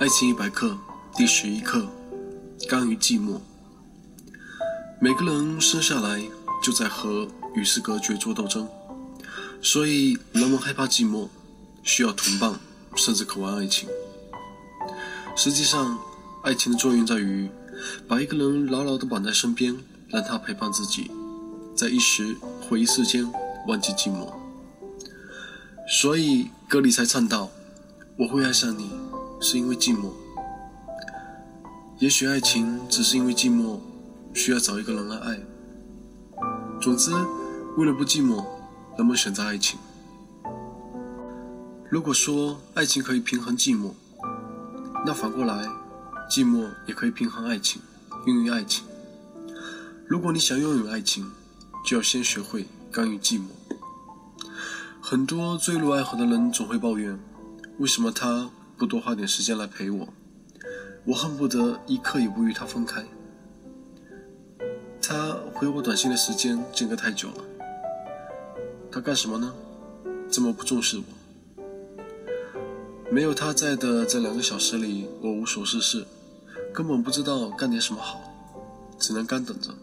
爱情一百课第十一课：甘于寂寞。每个人生下来就在和与世隔绝做斗争，所以人们害怕寂寞，需要同伴，甚至渴望爱情。实际上，爱情的作用在于把一个人牢牢地绑在身边，让他陪伴自己，在一时或一世间忘记寂寞。所以歌里才唱道：“我会爱上你，是因为寂寞。”也许爱情只是因为寂寞，需要找一个人来爱。总之，为了不寂寞，人们选择爱情。如果说爱情可以平衡寂寞，那反过来，寂寞也可以平衡爱情，孕育爱情。如果你想拥有爱情，就要先学会甘于寂寞。很多坠入爱河的人总会抱怨：为什么他不多花点时间来陪我？我恨不得一刻也不与他分开。他回我短信的时间间隔太久了。他干什么呢？这么不重视我？没有他在的这两个小时里，我无所事事，根本不知道干点什么好，只能干等着。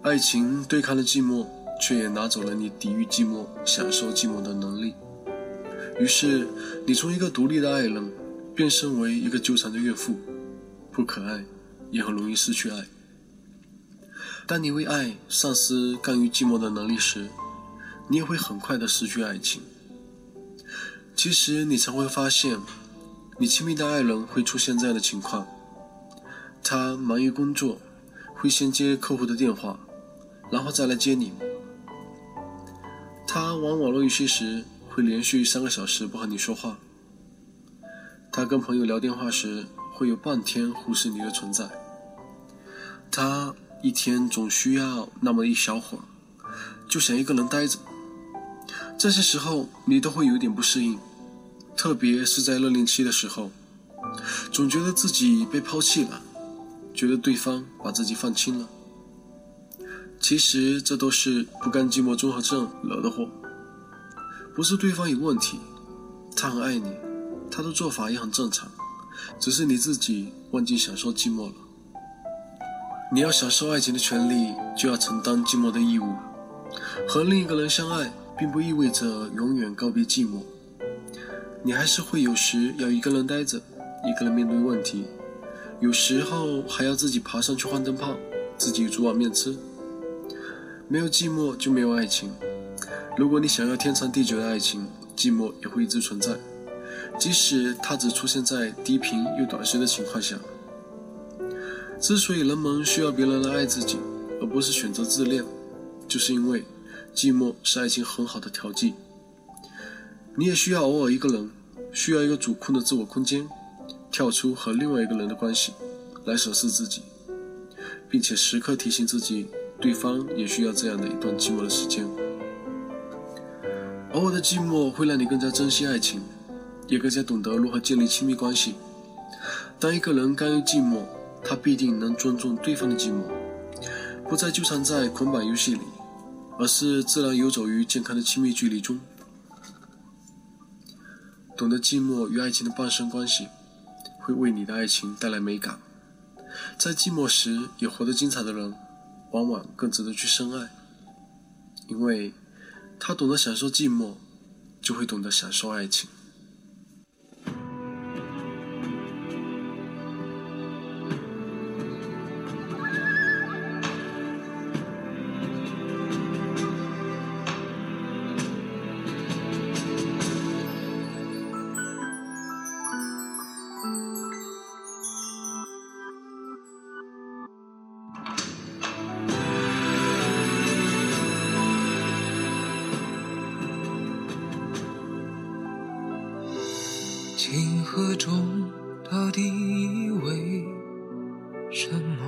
爱情对抗了寂寞。却也拿走了你抵御寂寞、享受寂寞的能力。于是，你从一个独立的爱人，变身为一个纠缠的怨妇，不可爱，也很容易失去爱。当你为爱丧失干于寂寞的能力时，你也会很快的失去爱情。其实，你才会发现，你亲密的爱人会出现这样的情况：他忙于工作，会先接客户的电话，然后再来接你。他玩网络游戏时会连续三个小时不和你说话。他跟朋友聊电话时会有半天忽视你的存在。他一天总需要那么一小会儿，就想一个人待着。这些时候你都会有点不适应，特别是在热恋期的时候，总觉得自己被抛弃了，觉得对方把自己放轻了。其实这都是不甘寂寞综合症惹的祸，不是对方有问题，他很爱你，他的做法也很正常，只是你自己忘记享受寂寞了。你要享受爱情的权利，就要承担寂寞的义务。和另一个人相爱，并不意味着永远告别寂寞，你还是会有时要一个人待着，一个人面对问题，有时候还要自己爬上去换灯泡，自己煮碗面吃。没有寂寞就没有爱情。如果你想要天长地久的爱情，寂寞也会一直存在，即使它只出现在低频又短时的情况下。之所以人们需要别人来爱自己，而不是选择自恋，就是因为寂寞是爱情很好的调剂。你也需要偶尔一个人，需要一个主控的自我空间，跳出和另外一个人的关系，来审视自己，并且时刻提醒自己。对方也需要这样的一段寂寞的时间。偶尔的寂寞会让你更加珍惜爱情，也更加懂得如何建立亲密关系。当一个人甘于寂寞，他必定能尊重对方的寂寞，不再纠缠在捆绑游戏里，而是自然游走于健康的亲密距离中。懂得寂寞与爱情的伴生关系，会为你的爱情带来美感。在寂寞时也活得精彩的人。往往更值得去深爱，因为他懂得享受寂寞，就会懂得享受爱情。到底为什么？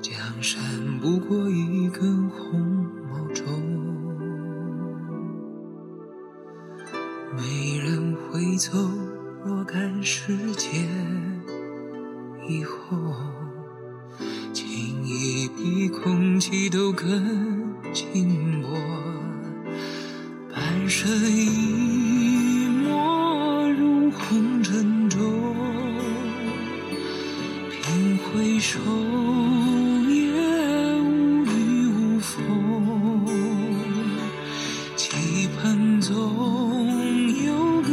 江山不过一根红毛竹，没人会走若干时间以后，情谊比空气都更轻薄，半生一。昼夜无雨无风期盼总有个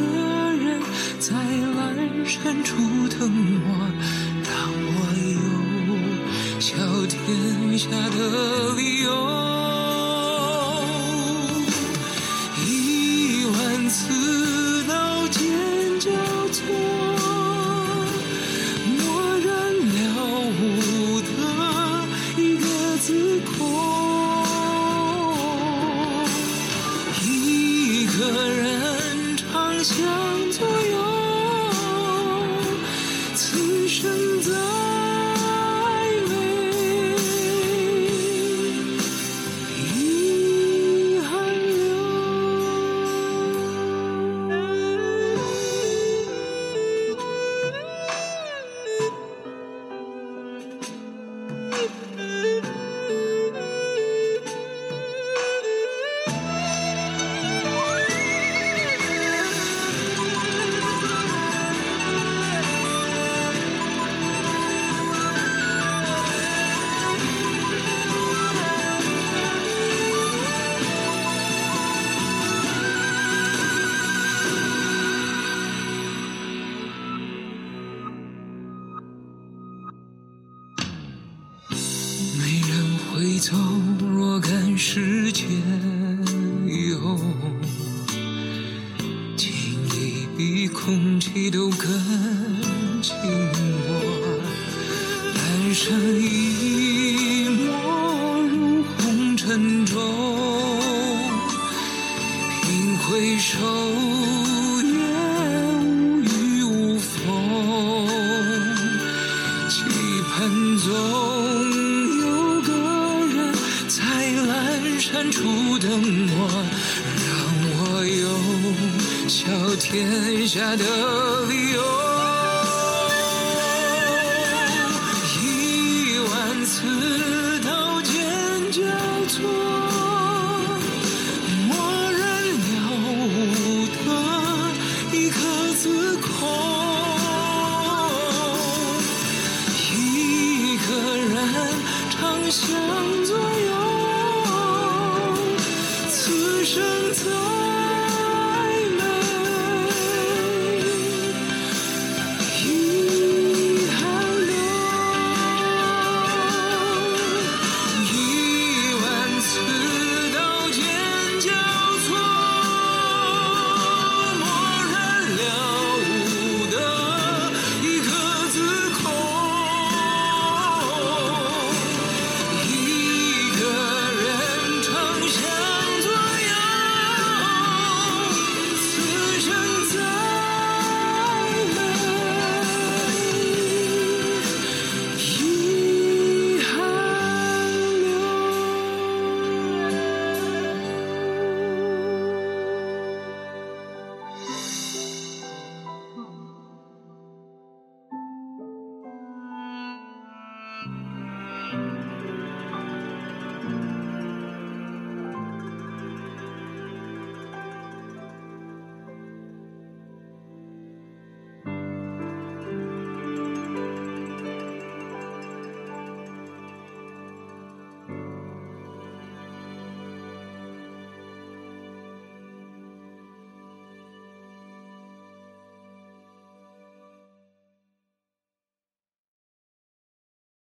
人在阑珊处等我但我有笑天下的理由想。走若干时间以后，情意比空气都更轻薄，半生已没入红尘中，凭回首也无雨无风，期盼中。初的我，让我有笑天下的理由。